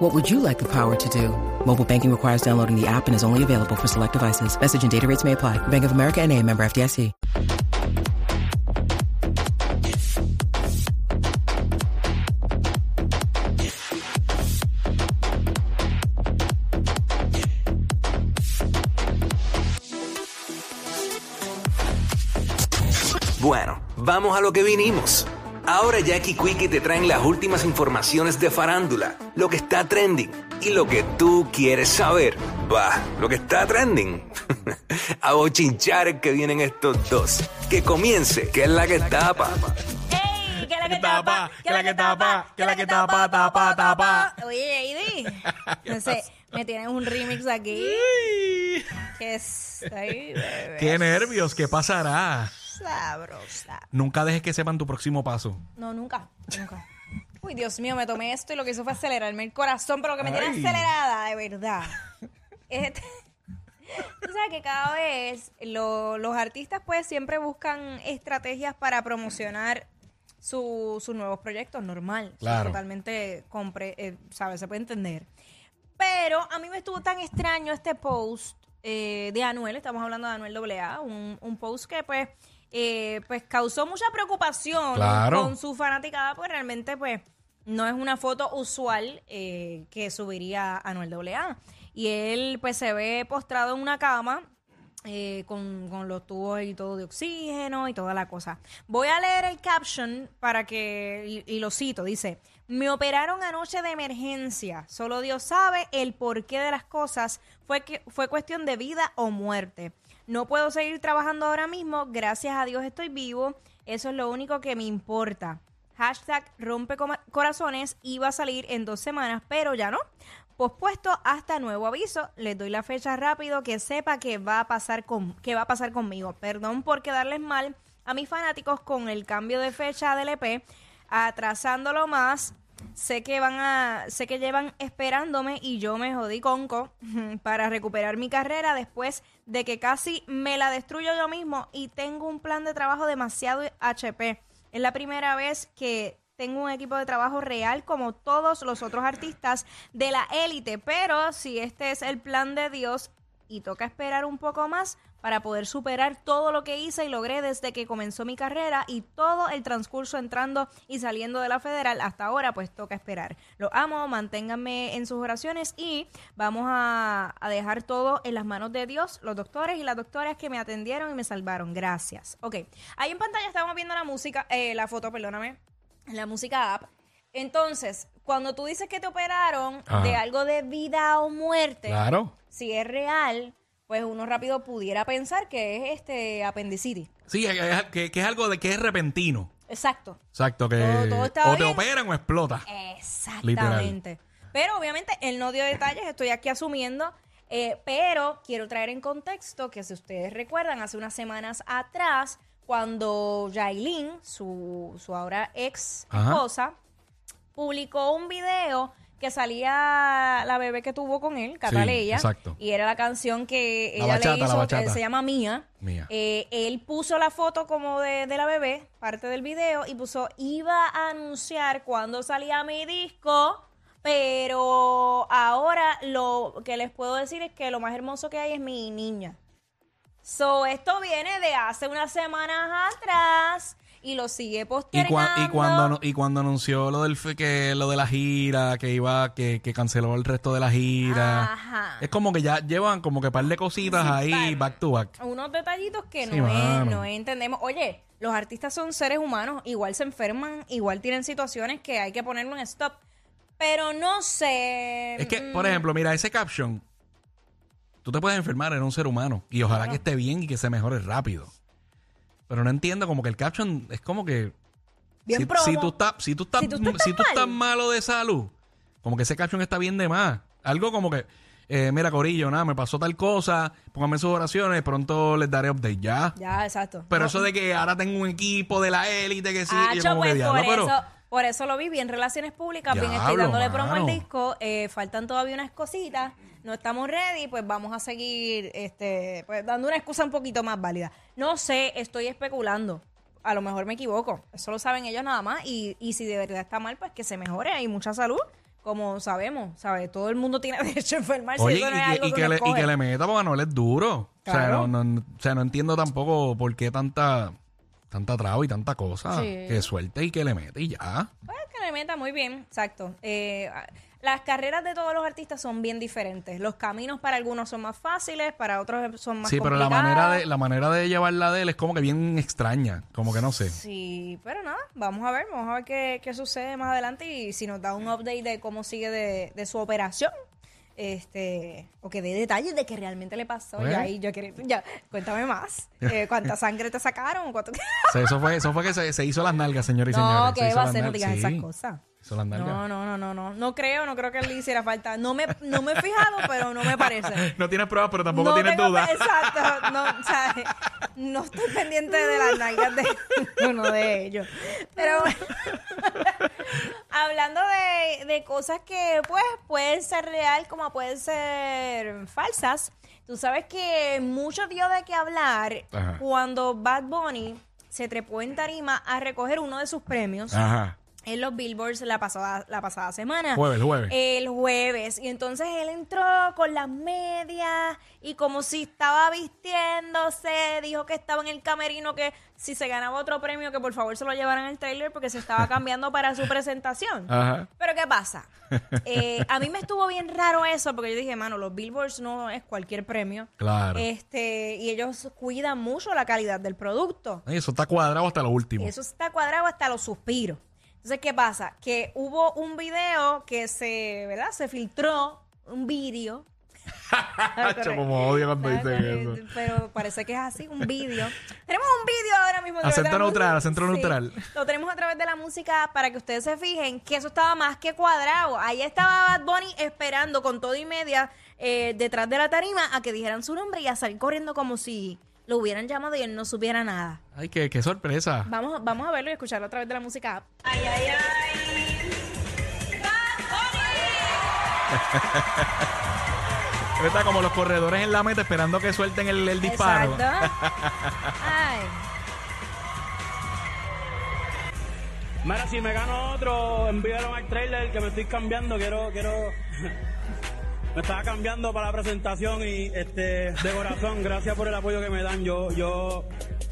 What would you like the power to do? Mobile banking requires downloading the app and is only available for select devices. Message and data rates may apply. Bank of America and a member FDIC. Bueno, vamos a lo que vinimos. Ahora Jackie Quickie te traen las últimas informaciones de farándula, lo que está trending y lo que tú quieres saber. Va, lo que está trending. a bochinchar que vienen estos dos. Que comience, que es la que tapa. ¡Ey! ¡Que la que tapa! ¡Que la que tapa! ¡Que la que tapa! ¡Tapa, tapa! Oye, Heidi. No sé, me tienes un remix aquí. Que es. Ay, bebé. Qué nervios, ¿qué pasará? Sabrosa. Nunca dejes que sepan tu próximo paso. No, nunca. Nunca. Uy, Dios mío, me tomé esto y lo que hizo fue acelerarme el corazón, pero que me tiene Ay. acelerada, de verdad. Este- Tú sabes que cada vez lo- los artistas pues siempre buscan estrategias para promocionar su- sus nuevos proyectos, normal. Claro. totalmente, compre, eh, ¿sabes? Se puede entender. Pero a mí me estuvo tan extraño este post eh, de Anuel, estamos hablando de Anuel AA, un, un post que pues, eh, pues causó mucha preocupación Claro. con su fanaticada, pues realmente pues no es una foto usual eh, que subiría Anuel AA. Y él pues se ve postrado en una cama eh, con, con los tubos y todo de oxígeno y toda la cosa. Voy a leer el caption para que, y, y lo cito, dice, me operaron anoche de emergencia, solo Dios sabe el porqué de las cosas, fue, que, fue cuestión de vida o muerte. No puedo seguir trabajando ahora mismo, gracias a Dios estoy vivo, eso es lo único que me importa. Hashtag rompe corazones iba a salir en dos semanas, pero ya no. Pospuesto hasta nuevo aviso. Les doy la fecha rápido que sepa que va a pasar con que va a pasar conmigo. Perdón por quedarles mal a mis fanáticos con el cambio de fecha del EP, atrasándolo más. Sé que van a, sé que llevan esperándome y yo me jodí conco para recuperar mi carrera después de que casi me la destruyo yo mismo y tengo un plan de trabajo demasiado HP. Es la primera vez que tengo un equipo de trabajo real como todos los otros artistas de la élite, pero si este es el plan de Dios y toca esperar un poco más para poder superar todo lo que hice y logré desde que comenzó mi carrera y todo el transcurso entrando y saliendo de la federal hasta ahora, pues toca esperar. Los amo, manténganme en sus oraciones y vamos a, a dejar todo en las manos de Dios, los doctores y las doctoras que me atendieron y me salvaron. Gracias. Ok, ahí en pantalla estamos viendo la música, eh, la foto, perdóname, la música app. Entonces, cuando tú dices que te operaron Ajá. de algo de vida o muerte, Claro. si es real, pues uno rápido pudiera pensar que es este apendicitis. Sí, que, que- que es algo de que es repentino. Exacto. Exacto, que Todo- todo está o te bien. operan o explota. Exactamente. Pero obviamente él no dio detalles, estoy aquí asumiendo. eh, pero quiero traer en contexto que si ustedes recuerdan, hace unas semanas atrás, cuando Yailin, su, su ahora ex Ajá. esposa, publicó un video que salía la bebé que tuvo con él, Cataleya. exacto. Y era la canción que La ella bachata, le hizo, eh, se llama Mía. Mía. Eh, él puso la foto como de, de la bebé, parte del video, y puso, iba a anunciar cuando salía mi disco, pero ahora lo que les puedo decir es que lo más hermoso que hay es mi niña. So, esto viene de hace unas semanas atrás y lo sigue Y, postergando. cua- y cuando y cuando anunció lo del que lo de la gira, que iba, que, que canceló el resto de la gira. Ajá. Es como que ya llevan como que par de cositas Sí, ahí par. back to back. unos detallitos que Sí, no, es- no entendemos. Oye, los artistas son seres humanos, igual se enferman, igual tienen situaciones que hay que ponerlo en stop. Pero no sé. Es que, mm, por ejemplo, mira, ese caption, tú te puedes enfermar en un ser humano y ojalá que esté bien y que se mejore rápido. Pero no entiendo como que el caption es como que Bien si, promo. si tú estás si tú estás Si tú estás si tú estás malo de salud, como que ese caption está bien de más. Algo como que eh, mira, Corillo, nada, me pasó tal cosa, pónganme sus oraciones, pronto les daré update ya. Ya, exacto. Pero No, eso de que ahora tengo un equipo de la élite que sí, Ah, yo como que pues, diablo, por, pero- eso, por eso lo vi bien relaciones públicas, bien estoy dándole promo al disco, eh, faltan todavía unas cositas, no estamos ready, pues vamos a seguir este, pues, dando una excusa un poquito más válida. No sé, estoy especulando. A lo mejor me equivoco. Eso lo saben ellos nada más. Y, y si de verdad está mal, pues que se mejore. Hay mucha salud, como sabemos. ¿sabes? Todo el mundo tiene derecho a enfermarse. Oye, eso no es y, algo que, y que que uno le, y escoge. que le meta porque Anuel es duro. O, sea, Claro. no, no- o sea, no entiendo tampoco por qué tanta tanta traba y tanta cosa. Sí. Que suelte y que le mete y ya. Pues que le meta muy bien, exacto. Eh, las carreras de todos los artistas son bien diferentes. Los caminos para algunos son más fáciles, para otros son más Sí, pero la manera de la manera de llevarla de él es como que bien extraña. Como que no sé. Sí, pero nada, vamos a ver, vamos a ver qué, qué sucede más adelante y si nos da un update de cómo sigue de, de su operación. Este, o que dé detalles de qué realmente le pasó. Pues. Ya ahí yo quiero, ya, cuéntame más. Eh, ¿Cuánta sangre te sacaron? ¿Cuánto- O sea, eso fue, eso fue que se, se hizo las nalgas, señores y señores. no, que va a las ser, no digas sí. esas cosas. Hizo las nalgas. No, no, no, no, no. No creo, no creo que le hiciera falta. No me, no me he fijado, pero no me parece. No tienes pruebas, pero tampoco no tienes tengo- dudas. Exacto. No, o sea, no estoy pendiente de las nalgas de uno de ellos. Pero bueno, hablando de, de cosas que pues pueden ser real como pueden ser falsas, tú sabes que mucho dio de qué hablar Ajá. cuando Bad Bunny se trepó en tarima a recoger uno de sus premios Ajá. En los Billboards la pasada, la pasada semana. Jueves, el jueves. El jueves. Y entonces él entró con las medias y como si estaba vistiéndose, dijo que estaba en el camerino, que si se ganaba otro premio, que por favor se lo llevaran al trailer porque se estaba cambiando para su presentación. Ajá. Pero ¿qué pasa? Eh, a mí me estuvo bien raro eso porque yo dije, mano, los Billboards no es cualquier premio. Claro. Este, y ellos cuidan mucho la calidad del producto. Eso está cuadrado hasta lo último. Eso está cuadrado hasta los suspiros. Entonces, ¿qué pasa? Que hubo un video que se, ¿verdad? Se filtró, un vídeo. Como odio cuando dicen pero- eso. Pero parece que es así, un vídeo. tenemos un vídeo ahora mismo. Acento de la neutral, acento Sí, neutral. Lo tenemos a través de la música para que ustedes se fijen que eso estaba más que cuadrado. Ahí estaba Bad Bunny esperando con todo y media eh, detrás de la tarima a que dijeran su nombre y a salir corriendo como si lo hubieran llamado y él no supiera nada. Ay, qué, qué sorpresa. Vamos, vamos a verlo y escucharlo a través de la música. Ay, ay, ay. Él Está como los corredores en la meta esperando que suelten el, el disparo. Exacto. Ay. Mira, si me gano otro, envíalo al trailer que me estoy cambiando. Quiero, quiero. Me estaba cambiando para la presentación y este de corazón, gracias por el apoyo que me dan. Yo, yo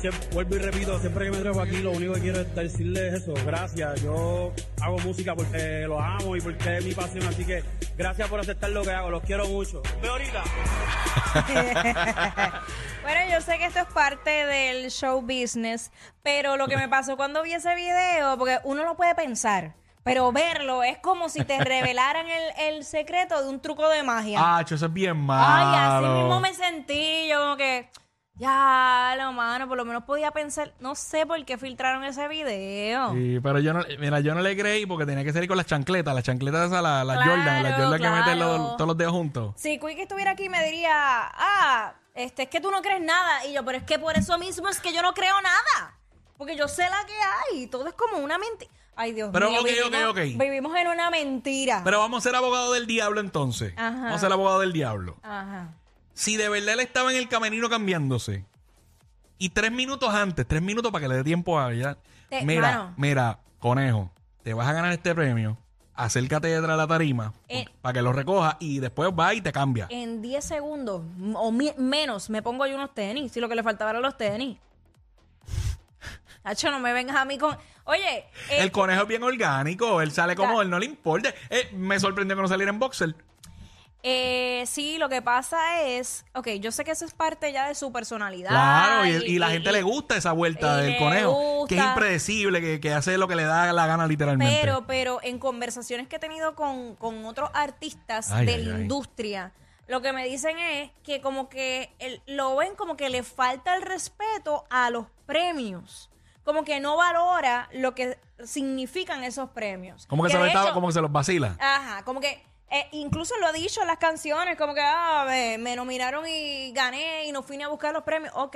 siempre- vuelvo y repito, siempre que me trepo aquí, lo único que quiero es decirles eso. Gracias. Yo hago música porque los amo y porque es mi pasión. Así que gracias por aceptar lo que hago. Los quiero mucho. Veo ahorita. Bueno, yo sé que esto es parte del show business, pero lo que me pasó cuando vi ese video, porque uno lo puede pensar, pero verlo es como si te revelaran el, el secreto de un truco de magia. Ah, eso es bien Ay, malo. así mismo me sentí, yo como que, ya, lo mano, por lo menos podía pensar, no sé por qué filtraron ese video. Sí, pero yo no, mira, yo no le creí porque tenía que salir con las chancletas, las chancletas esas, las la Claro, Jordan, las Jordan que meten los- todos los dedos juntos. Si Quick estuviera aquí me diría, ah, este, es que tú no crees nada. Y yo, pero es que por eso mismo es que yo no creo nada. Porque yo sé la que hay. Todo es como una mentira. Ay, Dios Pero, mío. ok, ok, vivimos, ok. Vivimos en una mentira. Pero vamos a ser abogado del diablo entonces. Ajá. Vamos a ser abogado del diablo. Ajá. Si de verdad él estaba en el camerino cambiándose y tres minutos antes, tres minutos para que le dé tiempo a ella. Te- mira, mano. mira, conejo, te vas a ganar este premio. Acércate detrás de la tarima Eh. para que lo recoja y después va y te cambia. En 10 segundos o menos me pongo yo unos tenis. Si lo que le faltaba eran los tenis. Nacho, no me vengas a mí con. Oye, eh, el conejo es bien orgánico, él sale como él, no le importa. Eh, me sorprendió que no saliera en boxer. eh, sí, lo que pasa es. Ok, yo sé que eso es parte ya de su personalidad. Claro, y, y la gente y- le gusta esa vuelta del conejo, que es impredecible, que, que hace lo que le da la gana literalmente. Pero, pero en conversaciones que he tenido con, con otros artistas Ay, de ay, la ay. industria, lo que me dicen es que como que el- lo ven como que le falta el respeto a los premios. Como que no valora lo que significan esos premios. como que, se lo hecho- como que se los vacila. Ajá, como que Eh, incluso lo ha dicho en las canciones, como que ah, me, me nominaron y gané y no fui ni a buscar los premios. Ok,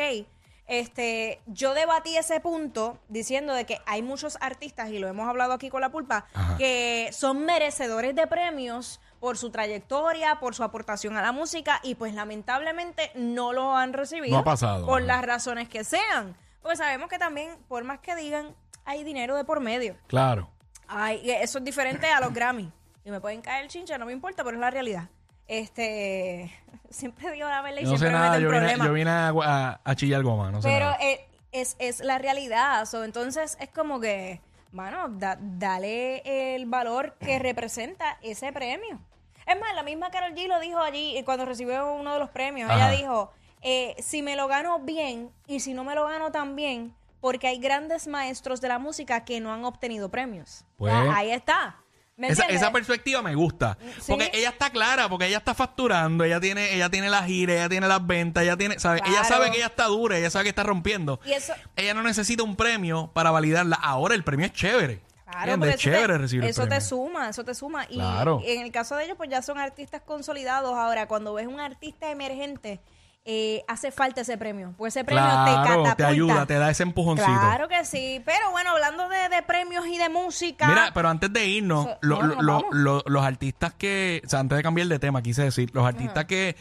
este, yo debatí ese punto diciendo de que hay muchos artistas, y lo hemos hablado aquí con la pulpa, Ajá. que son merecedores de premios por su trayectoria, por su aportación a la música, y pues lamentablemente no lo han recibido No ha pasado, por ajá. las razones que sean. Porque sabemos que también, por más que digan, hay dinero de por medio. Claro. Ay, y eso es diferente a los Grammy. Y me pueden caer chincha, no me importa, pero es la realidad. Este, siempre digo la verdad y Yo no sé siempre me nada, en yo vine, problemas. yo vine a, a- a chillar goma, no sé pero nada. eh, es, es la realidad. So, entonces es como que, mano, da- dale el valor que representa ese premio. Es más, la misma Carol G lo dijo allí eh, cuando recibió uno de los premios. Ajá. Ella dijo, eh, si me lo gano bien y si no me lo gano tan bien, porque hay grandes maestros de la música que no han obtenido premios. Pues- O sea, ahí está. ¿Me Esa, perspectiva me gusta. Sí. Porque ella está clara, porque ella está facturando, ella tiene, ella tiene la gira, ella tiene las ventas, ella tiene, sabe, ella sabe que ella está dura, ella sabe que está rompiendo. Y eso- Ella no necesita un premio para validarla. Ahora el premio es chévere. Claro, eso chévere te, recibir el eso te premio. suma, eso te suma. Y Claro. en el caso de ellos, pues ya son artistas consolidados. Ahora, cuando ves un artista emergente, eh, hace falta ese premio. Pues ese premio te Claro, catapulta. te ayuda, te da ese empujoncito. Claro que sí. Pero bueno, hablando de, de premios y de música. Mira, pero antes de irnos, So- lo- no, los artistas que, o sea, antes de cambiar de tema, quise decir, los artistas que,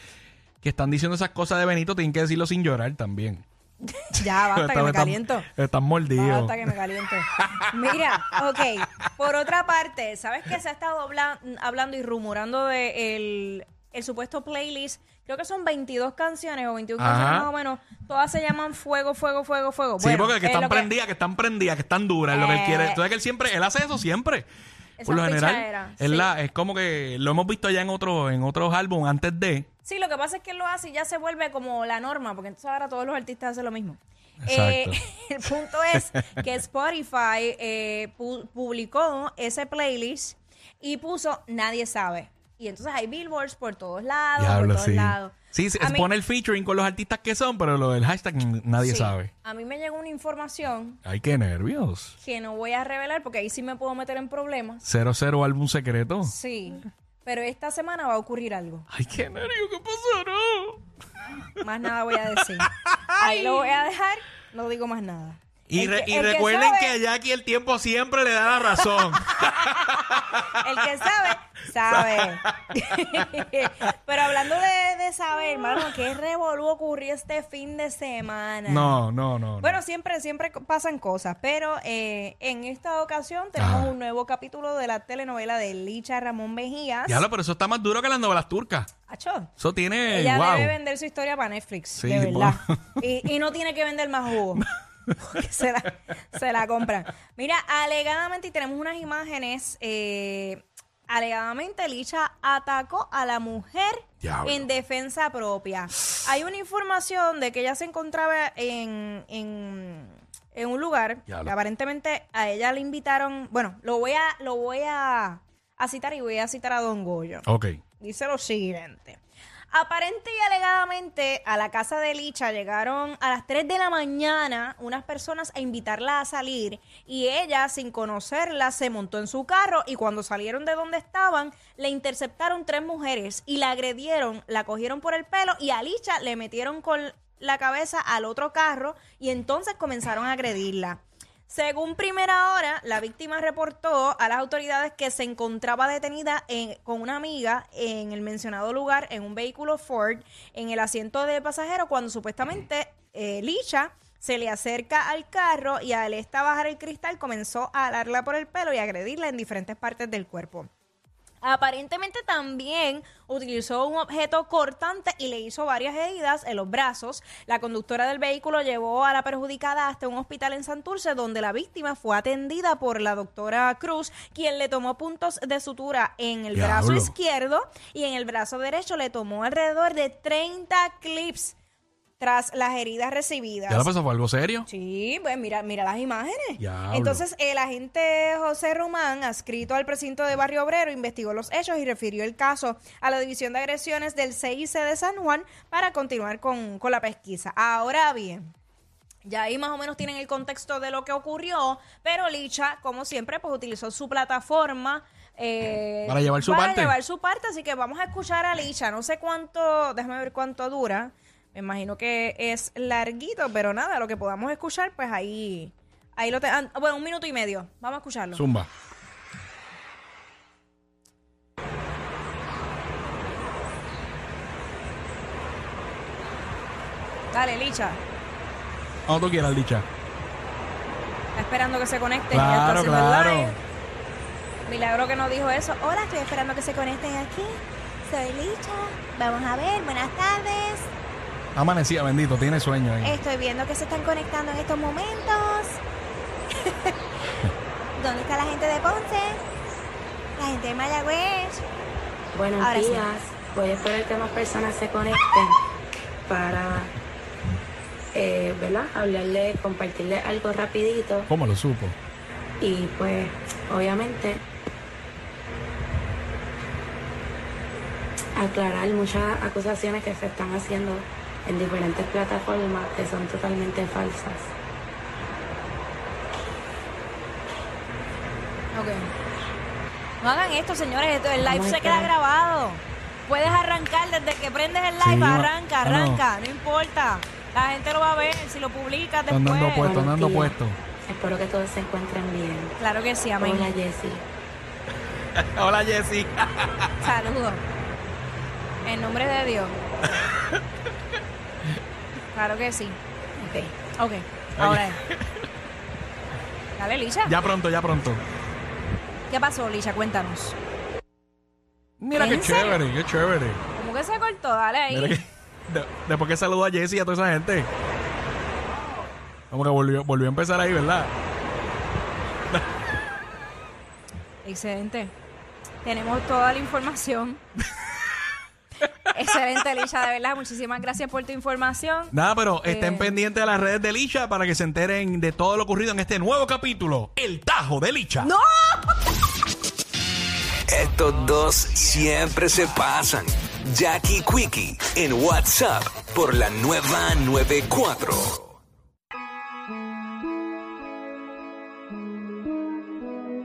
que están diciendo esas cosas de Benito tienen que decirlo sin llorar también. ya basta que me están- caliento. Están mordidos. Basta que me caliento. Mira, ok. Por otra parte, ¿sabes que se ha estado habla- hablando y rumorando de el, el supuesto playlist? Creo que son 22 canciones o 21 Ajá. canciones más o menos. Todas se llaman Fuego, Fuego, Fuego, Fuego. Sí, Bueno, porque que es están lo prendidas, que están prendidas, que están duras, es lo que él Eh. quiere. Entonces que él siempre, él hace eso siempre. Esa Por lo general, es, sí. la, es como que lo hemos visto ya en otros en otros álbumes antes de. Sí, lo que pasa es que él lo hace y ya se vuelve como la norma, porque entonces ahora todos los artistas hacen lo mismo. Eh, el punto es que Spotify eh, pu- publicó ese playlist y puso Nadie sabe. Y entonces hay billboards por todos lados, por Diablo, todos sí. lados. Sí, se A se mí- pone el featuring con los artistas que son, pero lo del hashtag n- nadie sí, sabe. A mí me llegó una información Ay, qué nervios. que no voy a revelar porque ahí sí me puedo meter en problemas. Cero cero álbum secreto. Sí. Pero esta semana va a ocurrir algo. Ay, qué nervios, ¿qué pasará? Más nada voy a decir. Ahí lo voy a dejar, no digo más nada. Y, El re- que- y el que recuerden sabe- que a Jackie el tiempo siempre le da la razón. El que sabe, sabe. Pero hablando de, de saber, hermano, ¿qué revolú ocurrió este fin de semana? no, no, no. no. Bueno, siempre, siempre pasan cosas, pero eh, en esta ocasión tenemos Ajá. un nuevo capítulo de la telenovela de Licha Ramón Mejías. Diablo, pero eso está más duro que las novelas turcas. Acho, Eso tiene. ella wow. debe vender su historia para Netflix, Sí, de verdad. Y, y no tiene que vender más jugo. Porque se la, se la compran. Mira, alegadamente, y tenemos unas imágenes, eh, alegadamente Licha atacó a la mujer Diablo. en defensa propia. Hay una información de que ella se encontraba en, en, en un lugar Diablo. que aparentemente a ella le invitaron, bueno, lo voy a, lo voy a, a citar y voy a citar a Don Goyo. Ok. Dice lo siguiente. Aparente y alegadamente a la casa de Licha llegaron a las 3 de la mañana unas personas a invitarla a salir y ella, sin conocerla, se montó en su carro y cuando salieron de donde estaban, le interceptaron tres mujeres y la agredieron, la cogieron por el pelo y a Licha le metieron con la cabeza al otro carro y entonces comenzaron a agredirla. Según primera hora, la víctima reportó a las autoridades que se encontraba detenida en- con una amiga en el mencionado lugar en un vehículo Ford en el asiento de pasajero cuando supuestamente eh, Licha se le acerca al carro y al esta bajar el cristal comenzó a alarla por el pelo y agredirla en diferentes partes del cuerpo. Aparentemente también utilizó un objeto cortante y le hizo varias heridas en los brazos. La conductora del vehículo llevó a la perjudicada hasta un hospital en Santurce donde la víctima fue atendida por la doctora Cruz, quien le tomó puntos de sutura en el brazo izquierdo y en el brazo derecho. Le tomó alrededor de 30 clips tras las heridas recibidas. ¿Ya lo pasó? ¿Fue algo serio? Sí, pues mira, mira las imágenes. Diablo. Entonces, el agente José Román, adscrito al precinto de Barrio Obrero, investigó los hechos y refirió el caso a la División de Agresiones del CIC de San Juan para continuar con, con la pesquisa. Ahora bien, Ya ahí más o menos tienen el contexto de lo que ocurrió, pero Licha, como siempre, pues utilizó su plataforma eh, Para llevar su parte. llevar su parte, así que vamos a escuchar a Licha. No sé cuánto, déjame ver cuánto dura. Me imagino que es larguito, pero nada, lo que podamos escuchar, pues ahí, ahí lo tenemos. Bueno, un minuto y medio. Vamos a escucharlo. Zumba. Dale, Licha. Como tú quieras, dicha. Está esperando que se conecten. Claro, claro. live. Milagro que no dijo eso. Hola, estoy esperando que se conecten aquí. Soy Licha. Vamos a ver, buenas tardes. Amanecía, bendito, tiene sueño ahí. Estoy viendo que se están conectando en estos momentos. ¿Dónde está la gente de Ponce? La gente de Mayagüez. Buenos Ahora sí. días. Voy a esperar que más personas se conecten para, eh, ¿verdad? Hablarle, compartirle algo rapidito ¿Cómo lo supo? y pues, obviamente, aclarar muchas acusaciones que se están haciendo en diferentes plataformas que son totalmente falsas. Ok. No hagan esto, señores. Esto, el live Vamos se queda grabado. Puedes arrancar desde que prendes el live. Sí, arranca, ah, no. arranca. No importa. La gente lo va a ver si lo publicas Están después. dando puesto, días. puesto. Espero que todos se encuentren bien. Claro que sí, amén. Hola Jessie. Hola, Jessy. Saludos. En nombre de Dios. Claro que sí. Ok. Ok. Ahora es. Dale, Lisha. Ya pronto, ya pronto. ¿Qué pasó, Lisha? Cuéntanos. Mira qué chévere, qué chévere. ¿Cómo que se cortó? Dale ahí. Mira que, de- después que saludó a Jessy y a toda esa gente. Como que volvió, volvió a empezar ahí, ¿verdad? Excelente. Tenemos toda la información. Excelente, Lisha, de verdad. Muchísimas gracias por tu información. Nada, pero estén Eh. pendientes de las redes de Licha para que se enteren de todo lo ocurrido en este nuevo capítulo, El Tajo de Licha. ¡No! Estos dos siempre se pasan. Jackie Quickie en WhatsApp por la nueva 94.